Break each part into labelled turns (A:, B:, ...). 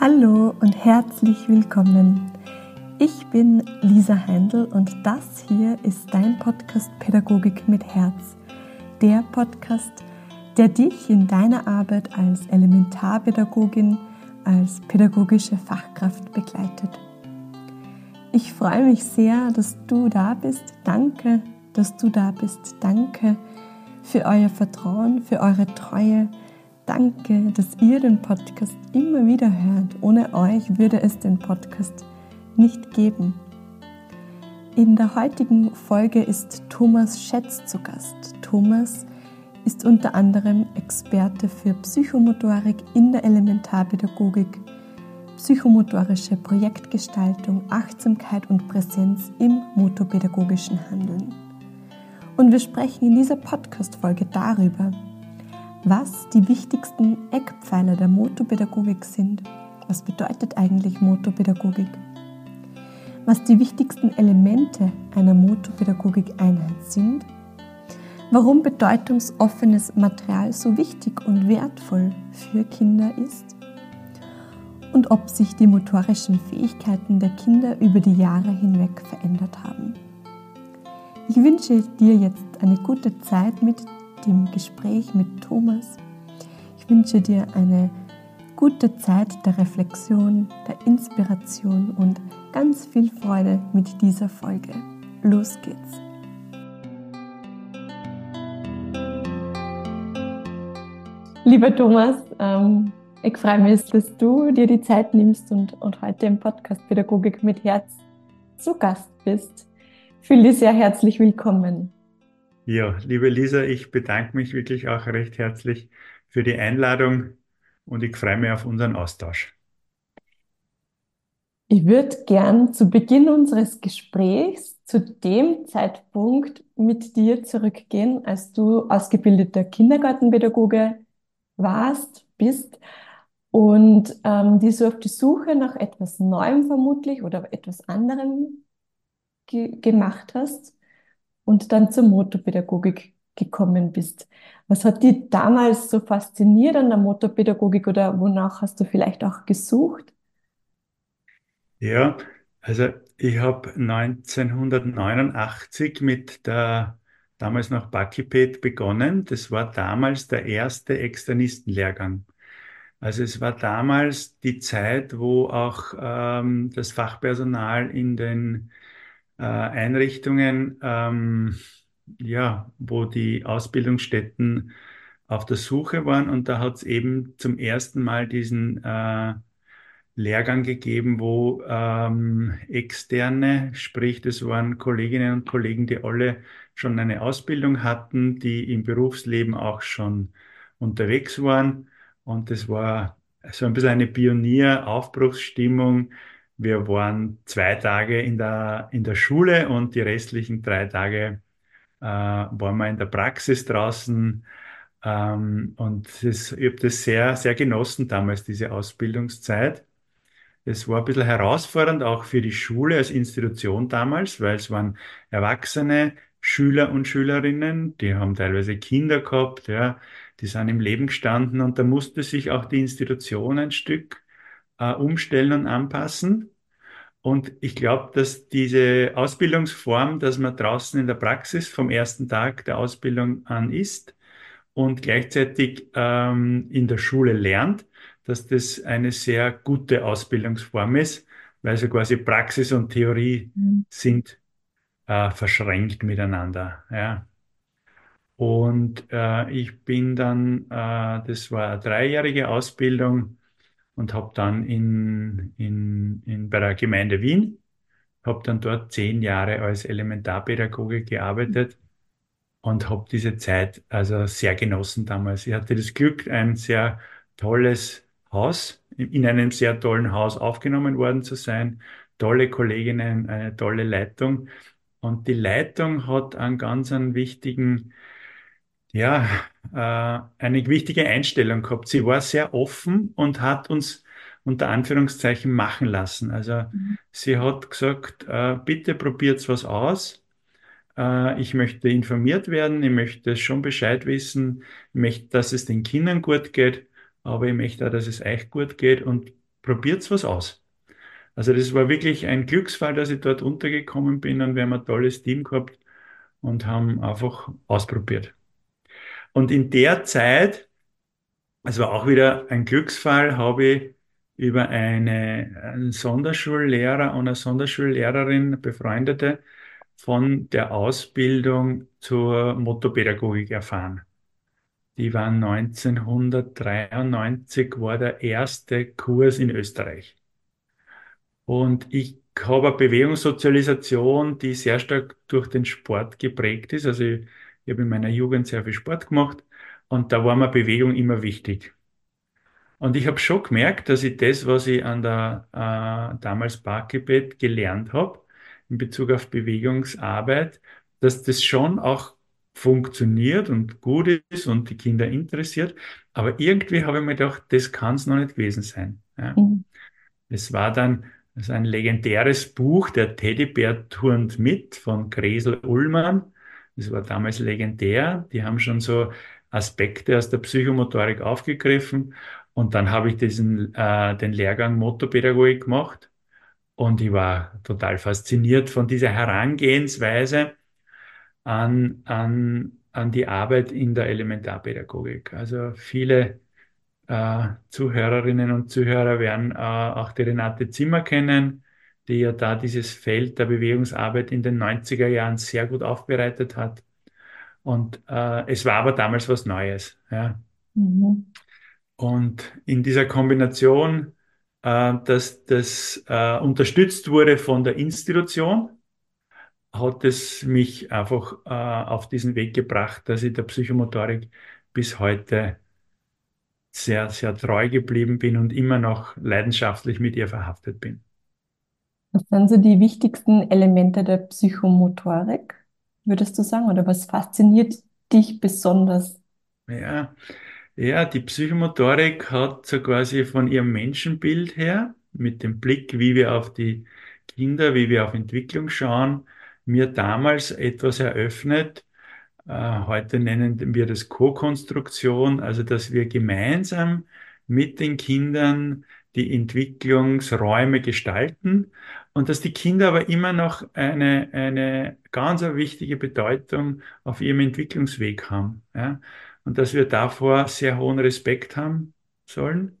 A: Hallo und herzlich willkommen. Ich bin Lisa Heindl und das hier ist dein Podcast Pädagogik mit Herz. Der Podcast, der dich in deiner Arbeit als Elementarpädagogin, als pädagogische Fachkraft begleitet. Ich freue mich sehr, dass du da bist. Danke, dass du da bist. Danke für euer Vertrauen, für eure Treue Danke, dass ihr den Podcast immer wieder hört. Ohne euch würde es den Podcast nicht geben. In der heutigen Folge ist Thomas Schätz zu Gast. Thomas ist unter anderem Experte für Psychomotorik in der Elementarpädagogik, psychomotorische Projektgestaltung, Achtsamkeit und Präsenz im motopädagogischen Handeln. Und wir sprechen in dieser Podcast-Folge darüber, was die wichtigsten Eckpfeiler der Motopädagogik sind. Was bedeutet eigentlich Motopädagogik? Was die wichtigsten Elemente einer Motopädagogik-Einheit sind? Warum bedeutungsoffenes Material so wichtig und wertvoll für Kinder ist? Und ob sich die motorischen Fähigkeiten der Kinder über die Jahre hinweg verändert haben. Ich wünsche dir jetzt eine gute Zeit mit dem Gespräch mit Thomas. Ich wünsche dir eine gute Zeit der Reflexion, der Inspiration und ganz viel Freude mit dieser Folge. Los geht's! Lieber Thomas, ähm, ich freue mich, dass du dir die Zeit nimmst und, und heute im Podcast Pädagogik mit Herz zu Gast bist. Fühle dich sehr herzlich willkommen.
B: Ja, liebe Lisa, ich bedanke mich wirklich auch recht herzlich für die Einladung und ich freue mich auf unseren Austausch.
A: Ich würde gern zu Beginn unseres Gesprächs zu dem Zeitpunkt mit dir zurückgehen, als du ausgebildeter Kindergartenpädagoge warst, bist und ähm, die so auf die Suche nach etwas Neuem vermutlich oder etwas anderem ge gemacht hast und dann zur Motorpädagogik gekommen bist. Was hat dich damals so fasziniert an der Motorpädagogik oder wonach hast du vielleicht auch gesucht?
B: Ja, also ich habe 1989 mit der damals noch Bakiped begonnen. Das war damals der erste Externistenlehrgang. Also es war damals die Zeit, wo auch ähm, das Fachpersonal in den äh, Einrichtungen, ähm, ja, wo die Ausbildungsstätten auf der Suche waren. Und da hat es eben zum ersten Mal diesen äh, Lehrgang gegeben, wo ähm, externe, sprich, das waren Kolleginnen und Kollegen, die alle schon eine Ausbildung hatten, die im Berufsleben auch schon unterwegs waren. Und das war so ein bisschen eine Pionier-Aufbruchsstimmung wir waren zwei Tage in der, in der Schule und die restlichen drei Tage äh, waren wir in der Praxis draußen. Ähm, und das, ich habe das sehr, sehr genossen damals, diese Ausbildungszeit. Es war ein bisschen herausfordernd, auch für die Schule als Institution damals, weil es waren Erwachsene, Schüler und Schülerinnen, die haben teilweise Kinder gehabt, ja, die sind im Leben gestanden und da musste sich auch die Institution ein Stück äh, umstellen und anpassen. Und ich glaube, dass diese Ausbildungsform, dass man draußen in der Praxis vom ersten Tag der Ausbildung an ist und gleichzeitig ähm, in der Schule lernt, dass das eine sehr gute Ausbildungsform ist, weil so quasi Praxis und Theorie mhm. sind äh, verschränkt miteinander. Ja. Und äh, ich bin dann, äh, das war eine dreijährige Ausbildung, und habe dann in, in, in, bei der Gemeinde Wien, habe dann dort zehn Jahre als Elementarpädagoge gearbeitet und habe diese Zeit also sehr genossen damals. Ich hatte das Glück, ein sehr tolles Haus, in einem sehr tollen Haus aufgenommen worden zu sein, tolle Kolleginnen, eine tolle Leitung. Und die Leitung hat einen ganz einen wichtigen ja, äh, eine wichtige Einstellung gehabt. Sie war sehr offen und hat uns unter Anführungszeichen machen lassen. Also mhm. sie hat gesagt, äh, bitte probiert was aus. Äh, ich möchte informiert werden, ich möchte schon Bescheid wissen, ich möchte, dass es den Kindern gut geht, aber ich möchte auch, dass es euch gut geht und probiert was aus. Also das war wirklich ein Glücksfall, dass ich dort untergekommen bin und wir haben ein tolles Team gehabt und haben einfach ausprobiert. Und in der Zeit, es war auch wieder ein Glücksfall, habe ich über eine, einen Sonderschullehrer und eine Sonderschullehrerin, befreundete, von der Ausbildung zur Motopädagogik erfahren. Die war 1993, war der erste Kurs in Österreich. Und ich habe eine Bewegungssozialisation, die sehr stark durch den Sport geprägt ist. Also ich, ich habe in meiner Jugend sehr viel Sport gemacht und da war mir Bewegung immer wichtig. Und ich habe schon gemerkt, dass ich das, was ich an der äh, damals Parkgebet gelernt habe, in Bezug auf Bewegungsarbeit, dass das schon auch funktioniert und gut ist und die Kinder interessiert. Aber irgendwie habe ich mir gedacht, das kann es noch nicht gewesen sein. Ja. Mhm. Es war dann also ein legendäres Buch, der Teddybär turnt mit von Gresel Ullmann. Das war damals legendär. Die haben schon so Aspekte aus der Psychomotorik aufgegriffen. Und dann habe ich diesen, äh, den Lehrgang Motopädagogik gemacht. Und ich war total fasziniert von dieser Herangehensweise an, an, an die Arbeit in der Elementarpädagogik. Also viele äh, Zuhörerinnen und Zuhörer werden äh, auch die Renate Zimmer kennen, die ja da dieses Feld der Bewegungsarbeit in den 90er Jahren sehr gut aufbereitet hat. Und äh, es war aber damals was Neues. Ja. Mhm. Und in dieser Kombination, äh, dass das äh, unterstützt wurde von der Institution, hat es mich einfach äh, auf diesen Weg gebracht, dass ich der Psychomotorik bis heute sehr, sehr treu geblieben bin und immer noch leidenschaftlich mit ihr verhaftet bin.
A: Was sind so die wichtigsten Elemente der Psychomotorik, würdest du sagen? Oder was fasziniert dich besonders?
B: Ja, ja, die Psychomotorik hat so quasi von ihrem Menschenbild her, mit dem Blick, wie wir auf die Kinder, wie wir auf Entwicklung schauen, mir damals etwas eröffnet, äh, heute nennen wir das Co-Konstruktion, also dass wir gemeinsam mit den Kindern die Entwicklungsräume gestalten und dass die Kinder aber immer noch eine, eine ganz wichtige Bedeutung auf ihrem Entwicklungsweg haben. Ja? Und dass wir davor sehr hohen Respekt haben sollen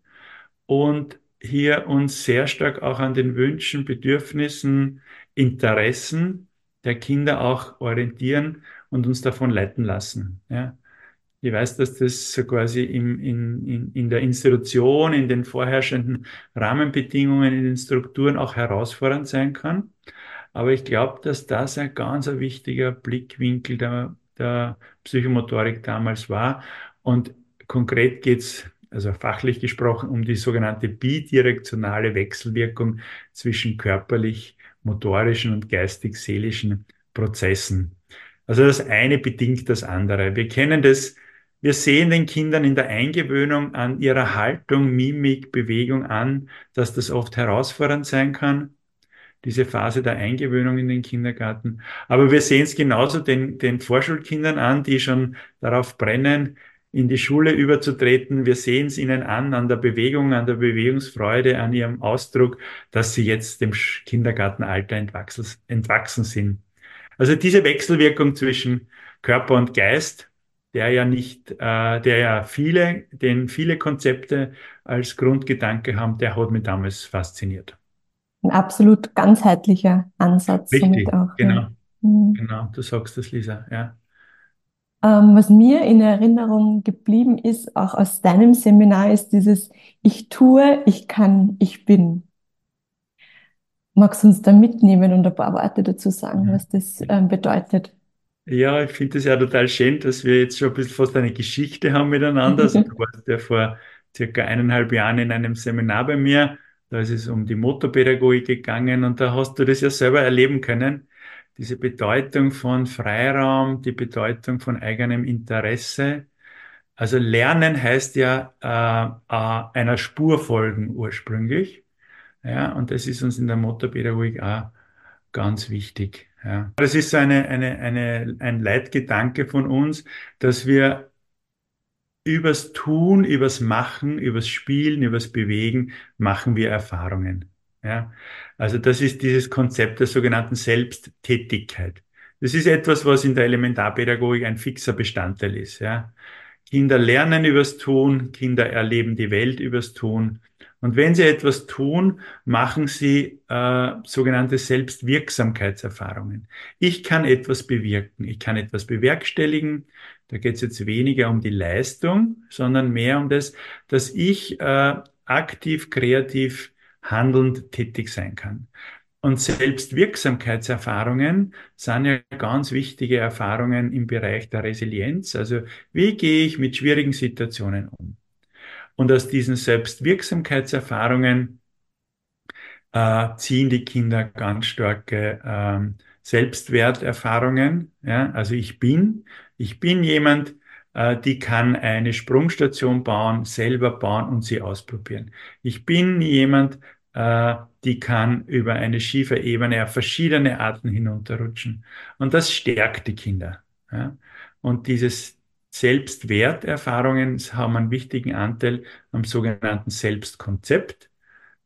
B: und hier uns sehr stark auch an den Wünschen, Bedürfnissen, Interessen der Kinder auch orientieren und uns davon leiten lassen. Ja. Ich weiß, dass das so quasi im, in, in, in der Institution, in den vorherrschenden Rahmenbedingungen, in den Strukturen auch herausfordernd sein kann. Aber ich glaube, dass das ein ganz ein wichtiger Blickwinkel der, der Psychomotorik damals war. Und konkret geht's also fachlich gesprochen, um die sogenannte bidirektionale Wechselwirkung zwischen körperlich, motorischen und geistig-seelischen Prozessen. Also das eine bedingt das andere. Wir kennen das, wir sehen den Kindern in der Eingewöhnung an ihrer Haltung, Mimik, Bewegung an, dass das oft herausfordernd sein kann, diese Phase der Eingewöhnung in den Kindergarten. Aber wir sehen es genauso den, den Vorschulkindern an, die schon darauf brennen, in die Schule überzutreten. Wir sehen es ihnen an, an der Bewegung, an der Bewegungsfreude, an ihrem Ausdruck, dass sie jetzt dem Kindergartenalter entwachsen, entwachsen sind. Also diese Wechselwirkung zwischen Körper und Geist, der ja nicht, äh, der ja viele, den viele Konzepte als Grundgedanke haben, der hat mich damals fasziniert.
A: Ein absolut ganzheitlicher Ansatz.
B: Richtig, auch, genau. Ja. Mhm. Genau, du sagst das, Lisa, ja.
A: Ähm, was mir in Erinnerung geblieben ist, auch aus deinem Seminar, ist dieses Ich tue, ich kann, ich bin. Magst du uns da mitnehmen und ein paar Worte dazu sagen, was das ähm, bedeutet?
B: Ja, ich finde es ja total schön, dass wir jetzt schon ein bisschen fast eine Geschichte haben miteinander. Also du warst ja vor circa eineinhalb Jahren in einem Seminar bei mir. Da ist es um die Motorpädagogik gegangen und da hast du das ja selber erleben können. Diese Bedeutung von Freiraum, die Bedeutung von eigenem Interesse. Also Lernen heißt ja äh, äh, einer Spur folgen ursprünglich. Ja, und das ist uns in der Motorpädagogik auch ganz wichtig. Ja. Das ist eine, eine, eine, ein Leitgedanke von uns, dass wir übers Tun, übers Machen, übers Spielen, übers Bewegen machen wir Erfahrungen. Ja? Also das ist dieses Konzept der sogenannten Selbsttätigkeit. Das ist etwas, was in der Elementarpädagogik ein fixer Bestandteil ist. Ja? Kinder lernen übers Tun, Kinder erleben die Welt übers Tun. Und wenn sie etwas tun, machen sie äh, sogenannte Selbstwirksamkeitserfahrungen. Ich kann etwas bewirken, ich kann etwas bewerkstelligen. Da geht es jetzt weniger um die Leistung, sondern mehr um das, dass ich äh, aktiv, kreativ, handelnd tätig sein kann. Und Selbstwirksamkeitserfahrungen sind ja ganz wichtige Erfahrungen im Bereich der Resilienz. Also wie gehe ich mit schwierigen Situationen um? Und aus diesen Selbstwirksamkeitserfahrungen äh, ziehen die Kinder ganz starke ähm, Selbstwerterfahrungen. Ja? Also ich bin, ich bin jemand, äh, die kann eine Sprungstation bauen, selber bauen und sie ausprobieren. Ich bin jemand, äh, die kann über eine schiefe Ebene auf verschiedene Arten hinunterrutschen. Und das stärkt die Kinder. Ja? Und dieses Selbstwerterfahrungen haben einen wichtigen Anteil am sogenannten Selbstkonzept.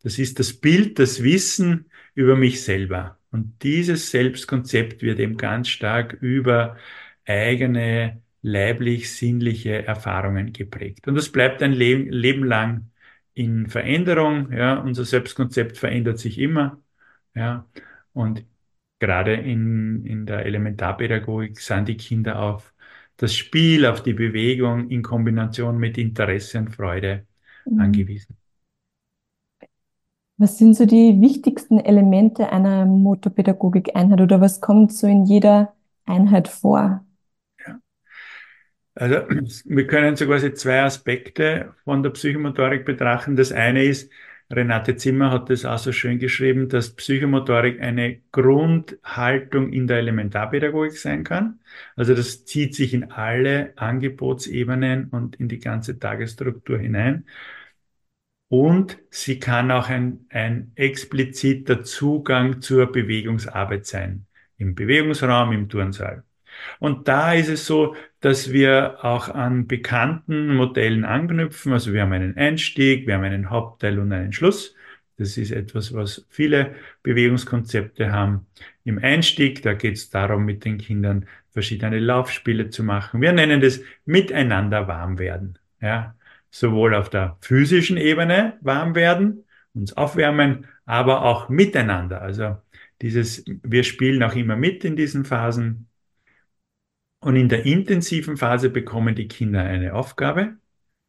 B: Das ist das Bild, das Wissen über mich selber. Und dieses Selbstkonzept wird eben ganz stark über eigene leiblich-sinnliche Erfahrungen geprägt. Und das bleibt ein Leben, Leben lang in Veränderung. Ja, unser Selbstkonzept verändert sich immer. Ja, und gerade in, in der Elementarpädagogik sind die Kinder auf das Spiel, auf die Bewegung in Kombination mit Interesse und Freude mhm. angewiesen.
A: Was sind so die wichtigsten Elemente einer Motorpädagogik-Einheit oder was kommt so in jeder Einheit vor?
B: Ja. Also wir können so quasi zwei Aspekte von der Psychomotorik betrachten. Das eine ist, Renate Zimmer hat das auch so schön geschrieben, dass Psychomotorik eine Grundhaltung in der Elementarpädagogik sein kann. Also das zieht sich in alle Angebotsebenen und in die ganze Tagesstruktur hinein. Und sie kann auch ein, ein expliziter Zugang zur Bewegungsarbeit sein. Im Bewegungsraum, im Turnsaal. Und da ist es so, dass wir auch an bekannten Modellen anknüpfen. Also wir haben einen Einstieg, wir haben einen Hauptteil und einen Schluss. Das ist etwas, was viele Bewegungskonzepte haben. Im Einstieg, da geht es darum, mit den Kindern verschiedene Laufspiele zu machen. Wir nennen das miteinander warm werden. Ja, sowohl auf der physischen Ebene warm werden, uns aufwärmen, aber auch miteinander. Also dieses, wir spielen auch immer mit in diesen Phasen. Und in der intensiven Phase bekommen die Kinder eine Aufgabe,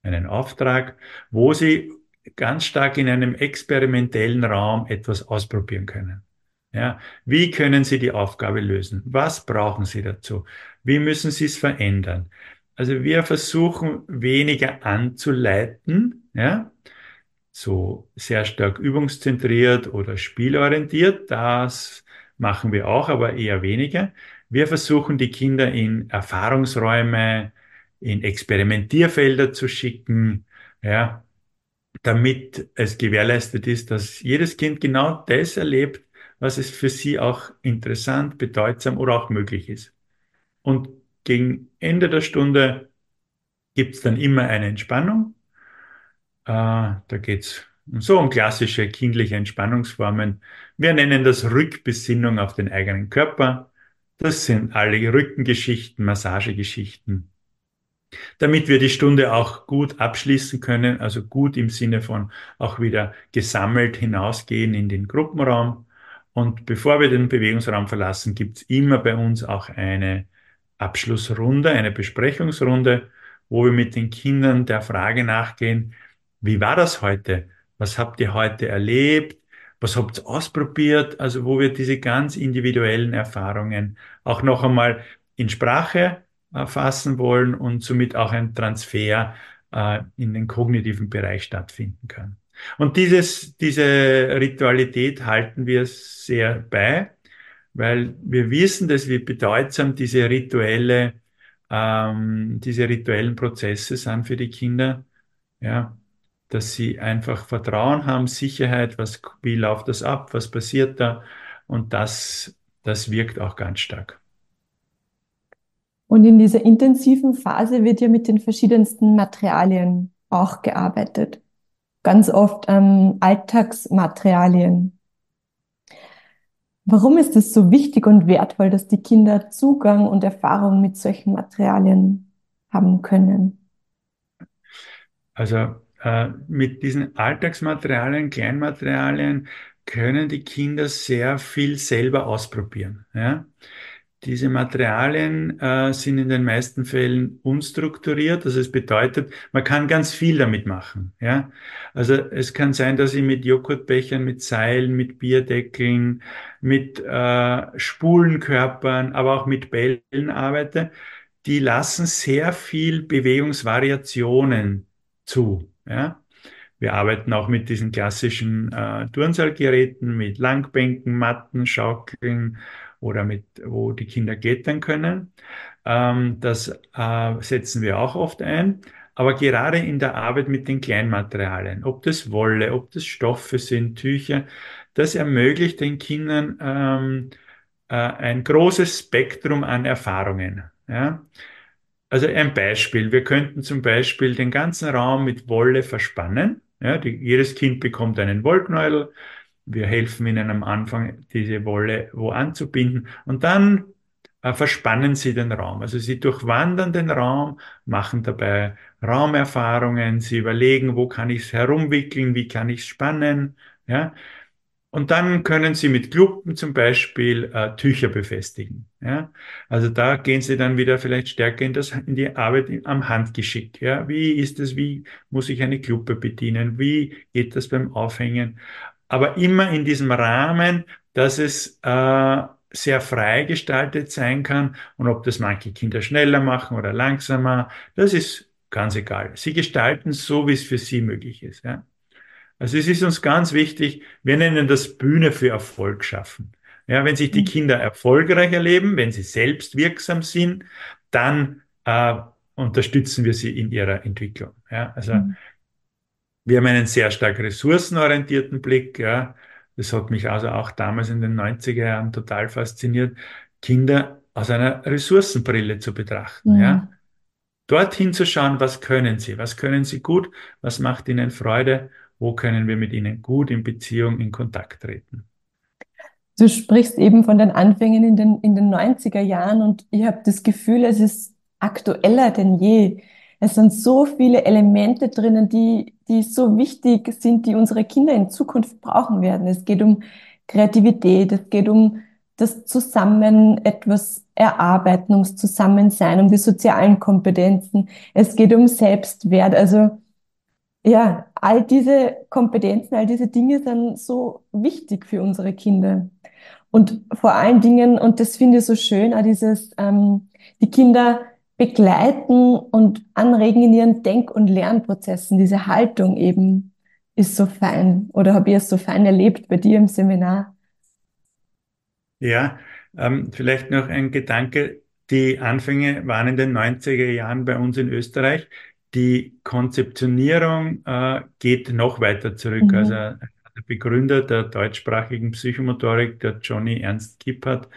B: einen Auftrag, wo sie ganz stark in einem experimentellen Raum etwas ausprobieren können. Ja, wie können Sie die Aufgabe lösen? Was brauchen Sie dazu? Wie müssen Sie es verändern? Also wir versuchen weniger anzuleiten, ja, so sehr stark übungszentriert oder spielorientiert. Das machen wir auch, aber eher weniger. Wir versuchen die Kinder in Erfahrungsräume, in Experimentierfelder zu schicken, ja, damit es gewährleistet ist, dass jedes Kind genau das erlebt, was es für sie auch interessant, bedeutsam oder auch möglich ist. Und gegen Ende der Stunde gibt es dann immer eine Entspannung. Äh, da geht's so um klassische kindliche Entspannungsformen. Wir nennen das Rückbesinnung auf den eigenen Körper. Das sind alle Rückengeschichten, Massagegeschichten. Damit wir die Stunde auch gut abschließen können, also gut im Sinne von auch wieder gesammelt hinausgehen in den Gruppenraum. Und bevor wir den Bewegungsraum verlassen, gibt es immer bei uns auch eine Abschlussrunde, eine Besprechungsrunde, wo wir mit den Kindern der Frage nachgehen, wie war das heute? Was habt ihr heute erlebt? Was habt ihr ausprobiert? Also wo wir diese ganz individuellen Erfahrungen auch noch einmal in Sprache fassen wollen und somit auch ein Transfer äh, in den kognitiven Bereich stattfinden kann. Und dieses, diese Ritualität halten wir sehr bei, weil wir wissen, dass wie bedeutsam diese rituelle, ähm, diese rituellen Prozesse sind für die Kinder. Ja, dass sie einfach Vertrauen haben, Sicherheit, was, wie läuft das ab, was passiert da und das, das wirkt auch ganz stark.
A: Und in dieser intensiven Phase wird ja mit den verschiedensten Materialien auch gearbeitet. Ganz oft ähm, Alltagsmaterialien. Warum ist es so wichtig und wertvoll, dass die Kinder Zugang und Erfahrung mit solchen Materialien haben können?
B: Also äh, mit diesen Alltagsmaterialien, Kleinmaterialien können die Kinder sehr viel selber ausprobieren. Ja? Diese Materialien äh, sind in den meisten Fällen unstrukturiert. Also es bedeutet, man kann ganz viel damit machen. Ja? Also es kann sein, dass ich mit Joghurtbechern, mit Seilen, mit Bierdeckeln, mit äh, Spulenkörpern, aber auch mit Bällen arbeite. Die lassen sehr viel Bewegungsvariationen zu. Ja? Wir arbeiten auch mit diesen klassischen äh, Turnsaalgeräten, mit Langbänken, Matten, Schaukeln oder mit, wo die Kinder klettern können. Ähm, das äh, setzen wir auch oft ein. Aber gerade in der Arbeit mit den Kleinmaterialien, ob das Wolle, ob das Stoffe sind, Tücher, das ermöglicht den Kindern ähm, äh, ein großes Spektrum an Erfahrungen. Ja? Also ein Beispiel. Wir könnten zum Beispiel den ganzen Raum mit Wolle verspannen. Ja, die, jedes Kind bekommt einen Wollknäuel. Wir helfen ihnen am Anfang, diese Wolle wo anzubinden. Und dann äh, verspannen sie den Raum. Also sie durchwandern den Raum, machen dabei Raumerfahrungen. Sie überlegen, wo kann ich es herumwickeln, wie kann ich es spannen. Ja, und dann können Sie mit Kluppen zum Beispiel äh, Tücher befestigen. Ja? Also da gehen Sie dann wieder vielleicht stärker in, das, in die Arbeit am Handgeschick. Ja? Wie ist es, wie muss ich eine Kluppe bedienen? Wie geht das beim Aufhängen? Aber immer in diesem Rahmen, dass es äh, sehr frei gestaltet sein kann. Und ob das manche Kinder schneller machen oder langsamer, das ist ganz egal. Sie gestalten so, wie es für Sie möglich ist. Ja? Also es ist uns ganz wichtig, wir nennen das Bühne für Erfolg schaffen. Ja, wenn sich die mhm. Kinder erfolgreich erleben, wenn sie selbst wirksam sind, dann äh, unterstützen wir sie in ihrer Entwicklung. Ja, also mhm. wir haben einen sehr stark ressourcenorientierten Blick. Ja, das hat mich also auch damals in den 90er Jahren total fasziniert, Kinder aus einer Ressourcenbrille zu betrachten. Mhm. Ja, dorthin zu schauen, was können sie, was können sie gut, was macht ihnen Freude wo können wir mit ihnen gut in Beziehung, in Kontakt treten.
A: Du sprichst eben von den Anfängen in den, in den 90er Jahren und ich habe das Gefühl, es ist aktueller denn je. Es sind so viele Elemente drinnen, die, die so wichtig sind, die unsere Kinder in Zukunft brauchen werden. Es geht um Kreativität, es geht um das Zusammen etwas erarbeiten, ums Zusammensein, um die sozialen Kompetenzen. Es geht um Selbstwert. Also ja, all diese Kompetenzen, all diese Dinge sind so wichtig für unsere Kinder. Und vor allen Dingen, und das finde ich so schön, auch dieses, ähm, die Kinder begleiten und anregen in ihren Denk- und Lernprozessen. Diese Haltung eben ist so fein. Oder habe ich es so fein erlebt bei dir im Seminar?
B: Ja, ähm, vielleicht noch ein Gedanke. Die Anfänge waren in den 90er Jahren bei uns in Österreich. Die Konzeptionierung äh, geht noch weiter zurück. Mhm. Also der Begründer der deutschsprachigen Psychomotorik, der Johnny Ernst Kippert,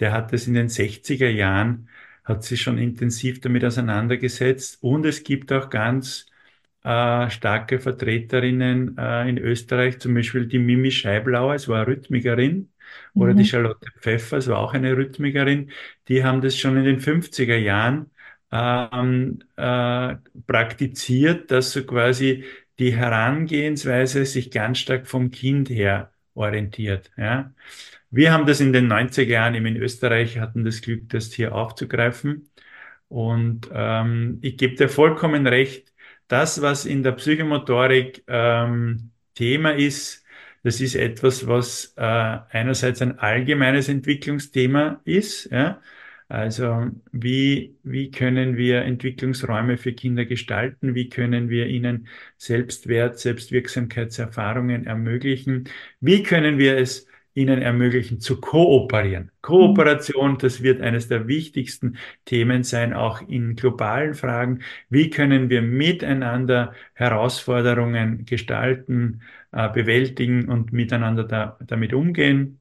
B: der hat es in den 60er Jahren, hat sich schon intensiv damit auseinandergesetzt. Und es gibt auch ganz äh, starke Vertreterinnen äh, in Österreich, zum Beispiel die Mimi Scheiblauer, es war Rhythmikerin, mhm. oder die Charlotte Pfeffer, es war auch eine Rhythmikerin, die haben das schon in den 50er Jahren ähm, äh, praktiziert, dass so quasi die Herangehensweise sich ganz stark vom Kind her orientiert. Ja. Wir haben das in den 90er Jahren eben in Österreich, hatten das Glück, das hier aufzugreifen. Und ähm, ich gebe dir vollkommen recht, das, was in der Psychomotorik ähm, Thema ist, das ist etwas, was äh, einerseits ein allgemeines Entwicklungsthema ist, ja, also wie, wie können wir Entwicklungsräume für Kinder gestalten? Wie können wir ihnen Selbstwert, Selbstwirksamkeitserfahrungen ermöglichen? Wie können wir es ihnen ermöglichen zu kooperieren? Kooperation, das wird eines der wichtigsten Themen sein, auch in globalen Fragen. Wie können wir miteinander Herausforderungen gestalten, äh, bewältigen und miteinander da, damit umgehen?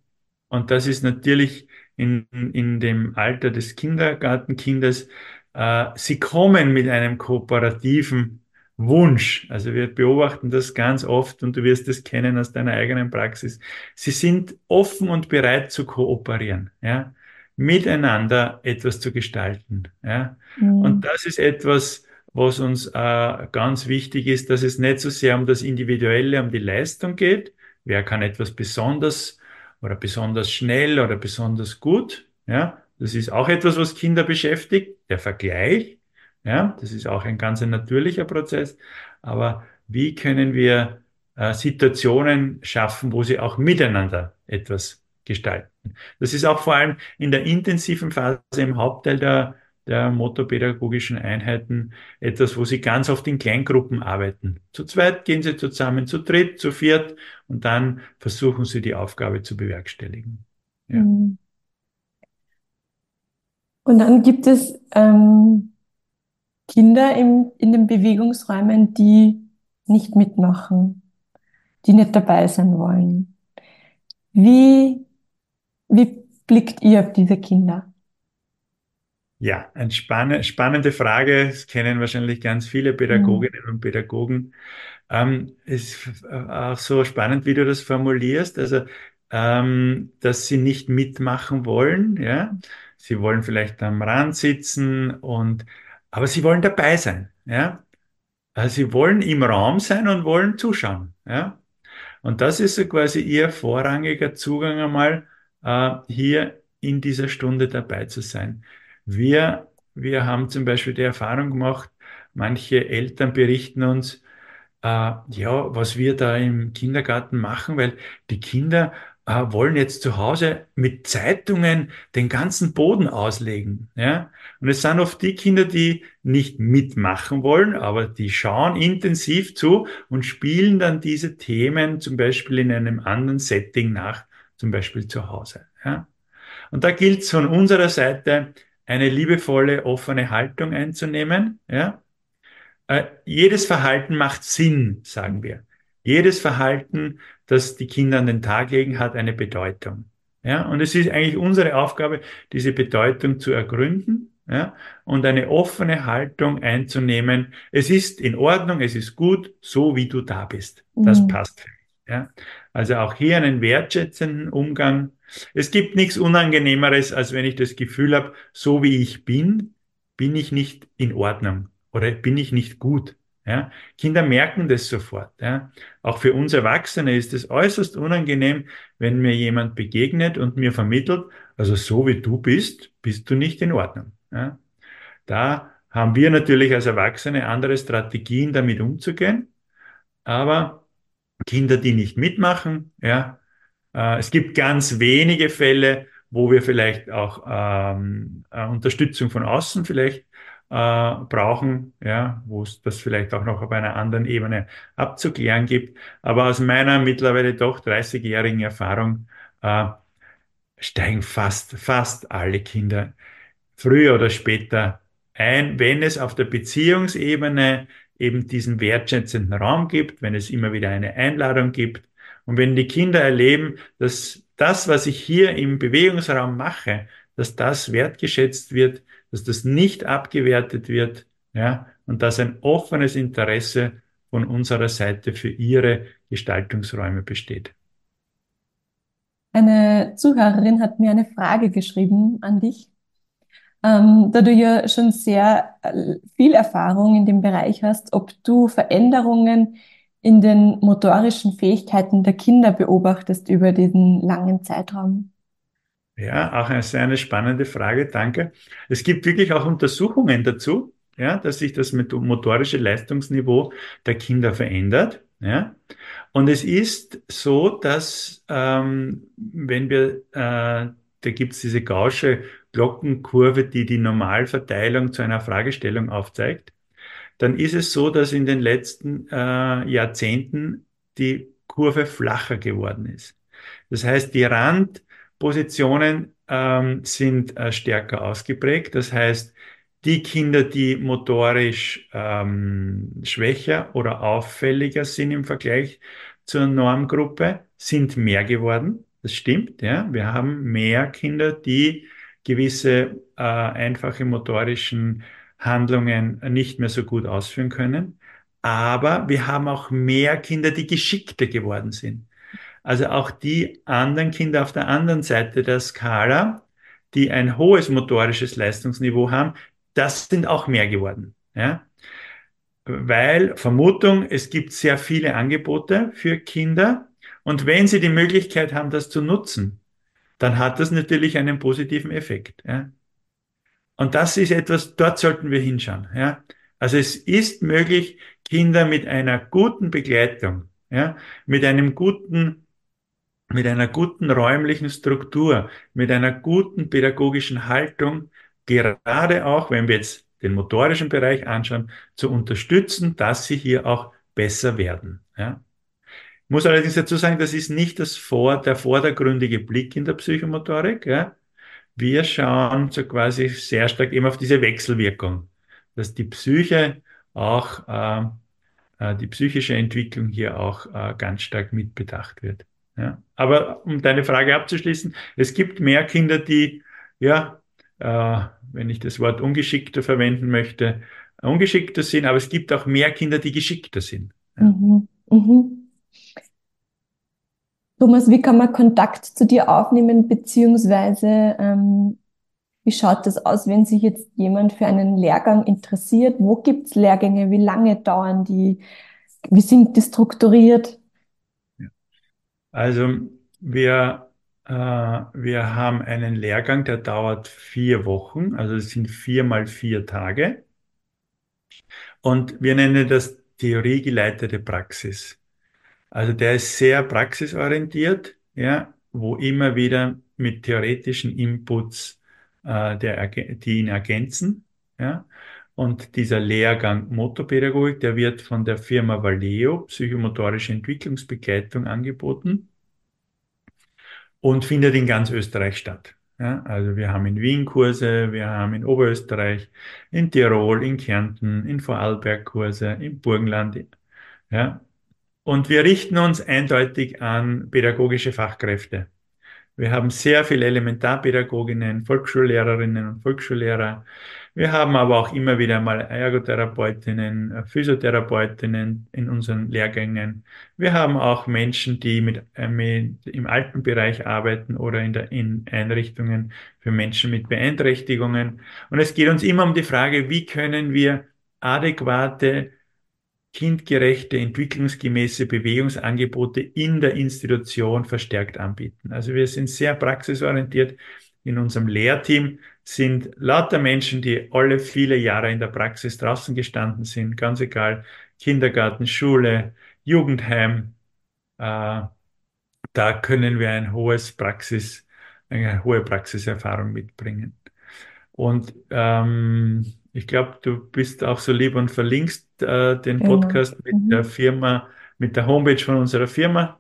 B: Und das ist natürlich in, in dem Alter des Kindergartenkindes, äh, sie kommen mit einem kooperativen Wunsch. Also wir beobachten das ganz oft und du wirst es kennen aus deiner eigenen Praxis. Sie sind offen und bereit zu kooperieren, ja, miteinander etwas zu gestalten, ja. Mhm. Und das ist etwas, was uns äh, ganz wichtig ist, dass es nicht so sehr um das Individuelle, um die Leistung geht. Wer kann etwas besonders oder besonders schnell oder besonders gut, ja. Das ist auch etwas, was Kinder beschäftigt, der Vergleich. Ja, das ist auch ein ganz natürlicher Prozess. Aber wie können wir äh, Situationen schaffen, wo sie auch miteinander etwas gestalten? Das ist auch vor allem in der intensiven Phase im Hauptteil der, der motopädagogischen Einheiten etwas, wo sie ganz oft in Kleingruppen arbeiten. Zu zweit gehen sie zusammen, zu dritt, zu viert und dann versuchen sie die Aufgabe zu bewerkstelligen. Ja.
A: Mhm. Und dann gibt es ähm Kinder im, in den Bewegungsräumen, die nicht mitmachen, die nicht dabei sein wollen. Wie, wie blickt ihr auf diese Kinder?
B: Ja, eine spann spannende Frage. Das kennen wahrscheinlich ganz viele Pädagoginnen mhm. und Pädagogen. Ähm, ist auch so spannend, wie du das formulierst. Also, ähm, dass sie nicht mitmachen wollen. Ja, sie wollen vielleicht am Rand sitzen und aber sie wollen dabei sein. Ja? Also sie wollen im Raum sein und wollen zuschauen. Ja? Und das ist so quasi ihr vorrangiger Zugang einmal, äh, hier in dieser Stunde dabei zu sein. Wir, wir haben zum Beispiel die Erfahrung gemacht, manche Eltern berichten uns, äh, ja, was wir da im Kindergarten machen, weil die Kinder äh, wollen jetzt zu Hause mit Zeitungen den ganzen Boden auslegen. Ja? Und es sind oft die Kinder, die nicht mitmachen wollen, aber die schauen intensiv zu und spielen dann diese Themen zum Beispiel in einem anderen Setting nach, zum Beispiel zu Hause. Ja? Und da gilt es von unserer Seite, eine liebevolle, offene Haltung einzunehmen. Ja? Äh, jedes Verhalten macht Sinn, sagen wir. Jedes Verhalten, das die Kinder an den Tag legen, hat eine Bedeutung. Ja, und es ist eigentlich unsere Aufgabe, diese Bedeutung zu ergründen, ja, und eine offene Haltung einzunehmen. Es ist in Ordnung, es ist gut, so wie du da bist. Das mhm. passt für mich. Ja. Also auch hier einen wertschätzenden Umgang. Es gibt nichts Unangenehmeres, als wenn ich das Gefühl habe, so wie ich bin, bin ich nicht in Ordnung oder bin ich nicht gut. Ja? Kinder merken das sofort. Ja? Auch für uns Erwachsene ist es äußerst unangenehm, wenn mir jemand begegnet und mir vermittelt, also so wie du bist, bist du nicht in Ordnung. Ja? Da haben wir natürlich als Erwachsene andere Strategien, damit umzugehen. Aber Kinder, die nicht mitmachen, ja, äh, es gibt ganz wenige Fälle, wo wir vielleicht auch ähm, äh, Unterstützung von außen vielleicht äh, brauchen, ja, wo es das vielleicht auch noch auf einer anderen Ebene abzuklären gibt. Aber aus meiner mittlerweile doch 30-jährigen Erfahrung äh, steigen fast, fast alle Kinder früher oder später ein, wenn es auf der Beziehungsebene eben diesen wertschätzenden Raum gibt, wenn es immer wieder eine Einladung gibt und wenn die Kinder erleben, dass das, was ich hier im Bewegungsraum mache, dass das wertgeschätzt wird, dass das nicht abgewertet wird, ja, und dass ein offenes Interesse von unserer Seite für ihre Gestaltungsräume besteht.
A: Eine Zuhörerin hat mir eine Frage geschrieben an dich. Ähm, da du ja schon sehr äh, viel Erfahrung in dem Bereich hast, ob du Veränderungen in den motorischen Fähigkeiten der Kinder beobachtest über diesen langen Zeitraum.
B: Ja, auch eine sehr eine spannende Frage, danke. Es gibt wirklich auch Untersuchungen dazu, ja, dass sich das motorische Leistungsniveau der Kinder verändert. Ja. Und es ist so, dass ähm, wenn wir, äh, da gibt es diese gausche Glockenkurve, die die Normalverteilung zu einer Fragestellung aufzeigt, dann ist es so, dass in den letzten äh, Jahrzehnten die Kurve flacher geworden ist. Das heißt, die Rand Positionen ähm, sind äh, stärker ausgeprägt. Das heißt, die Kinder, die motorisch ähm, schwächer oder auffälliger sind im Vergleich zur Normgruppe, sind mehr geworden. Das stimmt, ja. Wir haben mehr Kinder, die gewisse äh, einfache motorischen Handlungen nicht mehr so gut ausführen können. Aber wir haben auch mehr Kinder, die geschickter geworden sind. Also auch die anderen Kinder auf der anderen Seite der Skala, die ein hohes motorisches Leistungsniveau haben, das sind auch mehr geworden. Ja? Weil Vermutung, es gibt sehr viele Angebote für Kinder und wenn sie die Möglichkeit haben, das zu nutzen, dann hat das natürlich einen positiven Effekt. Ja? Und das ist etwas, dort sollten wir hinschauen. Ja? Also es ist möglich, Kinder mit einer guten Begleitung, ja, mit einem guten, mit einer guten räumlichen Struktur, mit einer guten pädagogischen Haltung, gerade auch, wenn wir jetzt den motorischen Bereich anschauen, zu unterstützen, dass sie hier auch besser werden. Ja. Ich muss allerdings dazu sagen, das ist nicht das vor, der vordergründige Blick in der Psychomotorik. Ja. Wir schauen so quasi sehr stark eben auf diese Wechselwirkung, dass die Psyche auch, äh, äh, die psychische Entwicklung hier auch äh, ganz stark mitbedacht wird. Ja. Aber um deine Frage abzuschließen, es gibt mehr Kinder, die, ja, äh, wenn ich das Wort ungeschickter verwenden möchte, ungeschickter sind, aber es gibt auch mehr Kinder, die geschickter sind. Ja. Mhm. Mhm.
A: Thomas, wie kann man Kontakt zu dir aufnehmen, beziehungsweise ähm, wie schaut das aus, wenn sich jetzt jemand für einen Lehrgang interessiert? Wo gibt's Lehrgänge? Wie lange dauern die? Wie sind die strukturiert?
B: Also wir, äh, wir haben einen Lehrgang, der dauert vier Wochen, also es sind vier mal vier Tage. Und wir nennen das theoriegeleitete Praxis. Also der ist sehr praxisorientiert, ja, wo immer wieder mit theoretischen Inputs äh, der, die ihn ergänzen. Ja? Und dieser Lehrgang Motorpädagogik, der wird von der Firma Valeo, psychomotorische Entwicklungsbegleitung, angeboten und findet in ganz Österreich statt. Ja, also wir haben in Wien Kurse, wir haben in Oberösterreich, in Tirol, in Kärnten, in Vorarlberg Kurse, im Burgenland. Ja, und wir richten uns eindeutig an pädagogische Fachkräfte. Wir haben sehr viele Elementarpädagoginnen, Volksschullehrerinnen und Volksschullehrer. Wir haben aber auch immer wieder mal Ergotherapeutinnen, Physiotherapeutinnen in unseren Lehrgängen. Wir haben auch Menschen, die mit, äh, mit im Altenbereich arbeiten oder in, der, in Einrichtungen für Menschen mit Beeinträchtigungen. Und es geht uns immer um die Frage, wie können wir adäquate kindgerechte, entwicklungsgemäße Bewegungsangebote in der Institution verstärkt anbieten. Also wir sind sehr praxisorientiert. In unserem Lehrteam sind lauter Menschen, die alle viele Jahre in der Praxis draußen gestanden sind, ganz egal, Kindergarten, Schule, Jugendheim. Äh, da können wir ein hohes Praxis, eine hohe Praxiserfahrung mitbringen. Und ähm, ich glaube, du bist auch so lieb und verlinkst äh, den genau. Podcast mit mhm. der Firma, mit der Homepage von unserer Firma.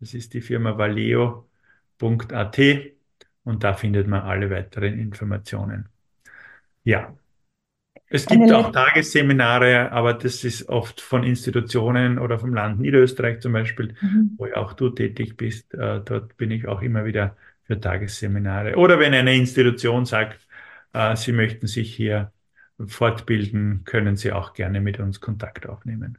B: Das ist die Firma valeo.at und da findet man alle weiteren Informationen. Ja. Es gibt Eine auch Tagesseminare, aber das ist oft von Institutionen oder vom Land Niederösterreich zum Beispiel, mhm. wo ja auch du tätig bist. Äh, dort bin ich auch immer wieder für Tagesseminare. Oder wenn eine Institution sagt, äh, sie möchten sich hier fortbilden, können Sie auch gerne mit uns Kontakt aufnehmen.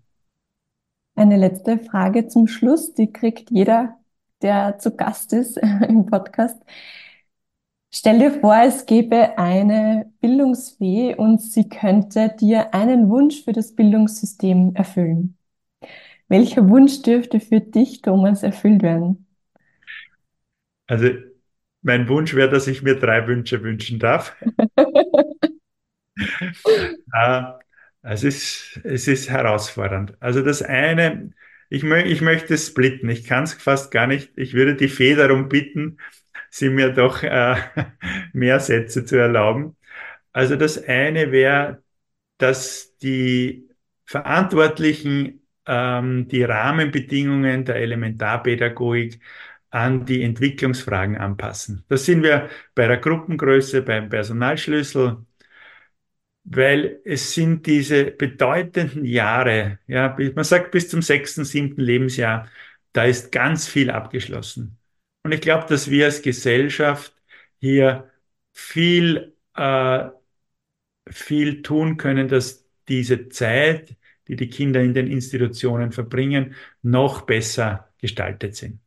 A: Eine letzte Frage zum Schluss, die kriegt jeder, der zu Gast ist im Podcast. Stell dir vor, es gäbe eine Bildungsfee und sie könnte dir einen Wunsch für das Bildungssystem erfüllen. Welcher Wunsch dürfte für dich, Thomas, erfüllt werden?
B: Also, mein Wunsch wäre, dass ich mir drei Wünsche wünschen darf. ja, es ist, es ist herausfordernd. Also das eine, ich, mö ich möchte splitten. Ich kann es fast gar nicht. Ich würde die Fee darum bitten, sie mir doch äh, mehr Sätze zu erlauben. Also das eine wäre, dass die Verantwortlichen ähm, die Rahmenbedingungen der Elementarpädagogik an die Entwicklungsfragen anpassen. Das sind wir bei der Gruppengröße, beim Personalschlüssel, weil es sind diese bedeutenden Jahre, ja, man sagt bis zum sechsten, siebten Lebensjahr, da ist ganz viel abgeschlossen. Und ich glaube, dass wir als Gesellschaft hier viel, äh, viel tun können, dass diese Zeit, die die Kinder in den Institutionen verbringen, noch besser gestaltet sind.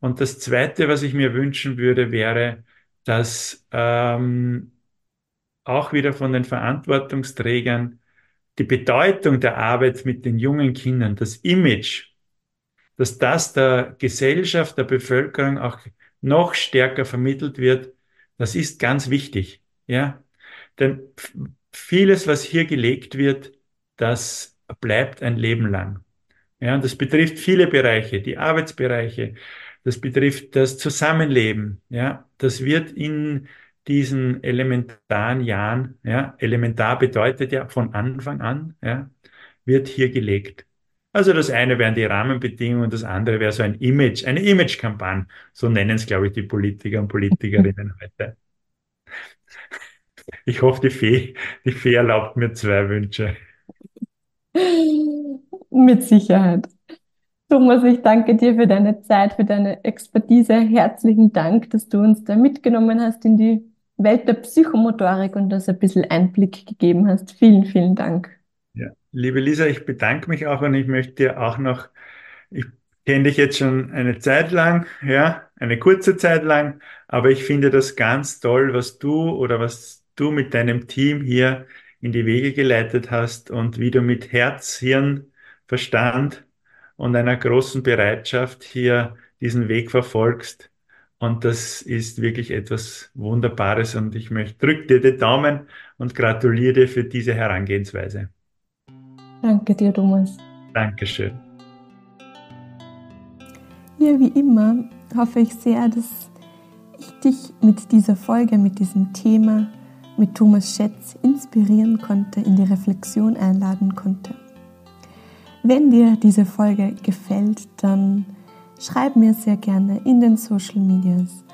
B: Und das Zweite, was ich mir wünschen würde, wäre, dass ähm, auch wieder von den Verantwortungsträgern die Bedeutung der Arbeit mit den jungen Kindern, das Image, dass das der Gesellschaft, der Bevölkerung auch noch stärker vermittelt wird, das ist ganz wichtig. Ja, denn vieles, was hier gelegt wird, das bleibt ein Leben lang. Ja, und das betrifft viele Bereiche, die Arbeitsbereiche, das betrifft das Zusammenleben. Ja, das wird in diesen elementaren Jahren, ja, elementar bedeutet ja von Anfang an, ja, wird hier gelegt. Also das eine wären die Rahmenbedingungen, das andere wäre so ein Image, eine Image-Kampagne. So nennen es, glaube ich, die Politiker und Politikerinnen heute. Ich hoffe, die Fee, die Fee erlaubt mir zwei Wünsche.
A: Mit Sicherheit. Thomas, ich danke dir für deine Zeit, für deine Expertise. Herzlichen Dank, dass du uns da mitgenommen hast in die Welt der Psychomotorik und das ein bisschen Einblick gegeben hast. Vielen, vielen Dank.
B: Ja, liebe Lisa, ich bedanke mich auch und ich möchte dir auch noch, ich kenne dich jetzt schon eine Zeit lang, ja, eine kurze Zeit lang, aber ich finde das ganz toll, was du oder was du mit deinem Team hier in die Wege geleitet hast und wie du mit Herz, Hirn, Verstand und einer großen Bereitschaft hier diesen Weg verfolgst. Und das ist wirklich etwas Wunderbares und ich möchte drück dir die Daumen und gratuliere dir für diese Herangehensweise.
A: Danke dir, Thomas.
B: Dankeschön.
A: Ja, wie immer hoffe ich sehr, dass ich dich mit dieser Folge, mit diesem Thema, mit Thomas Schätz inspirieren konnte, in die Reflexion einladen konnte. Wenn dir diese Folge gefällt, dann schreib mir sehr gerne in den Social Medias.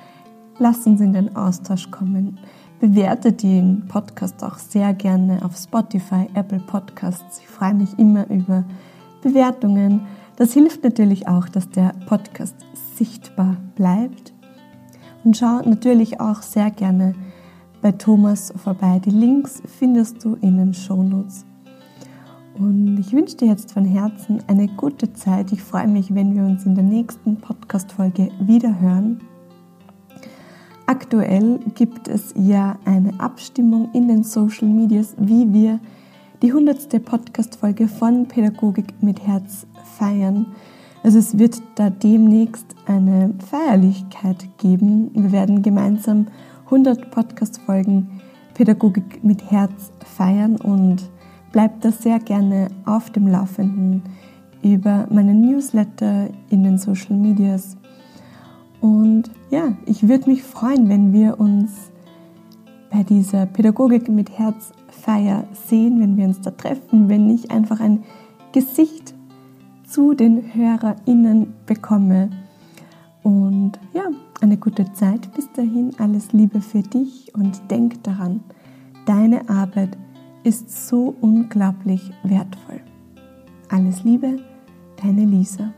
A: Lass uns in den Austausch kommen. Bewerte den Podcast auch sehr gerne auf Spotify, Apple Podcasts. Ich freue mich immer über Bewertungen. Das hilft natürlich auch, dass der Podcast sichtbar bleibt. Und schau natürlich auch sehr gerne bei Thomas vorbei. Die Links findest du in den Shownotes. Und ich wünsche dir jetzt von Herzen eine gute Zeit. Ich freue mich, wenn wir uns in der nächsten Podcast-Folge wieder hören. Aktuell gibt es ja eine Abstimmung in den Social Medias, wie wir die 100. Podcast-Folge von Pädagogik mit Herz feiern. Also es wird da demnächst eine Feierlichkeit geben. Wir werden gemeinsam 100 Podcast-Folgen Pädagogik mit Herz feiern und Bleib da sehr gerne auf dem Laufenden über meinen Newsletter in den Social Medias. Und ja, ich würde mich freuen, wenn wir uns bei dieser Pädagogik mit Herzfeier sehen, wenn wir uns da treffen, wenn ich einfach ein Gesicht zu den HörerInnen bekomme. Und ja, eine gute Zeit bis dahin. Alles Liebe für dich und denk daran, deine Arbeit ist so unglaublich wertvoll. Alles Liebe, deine Lisa.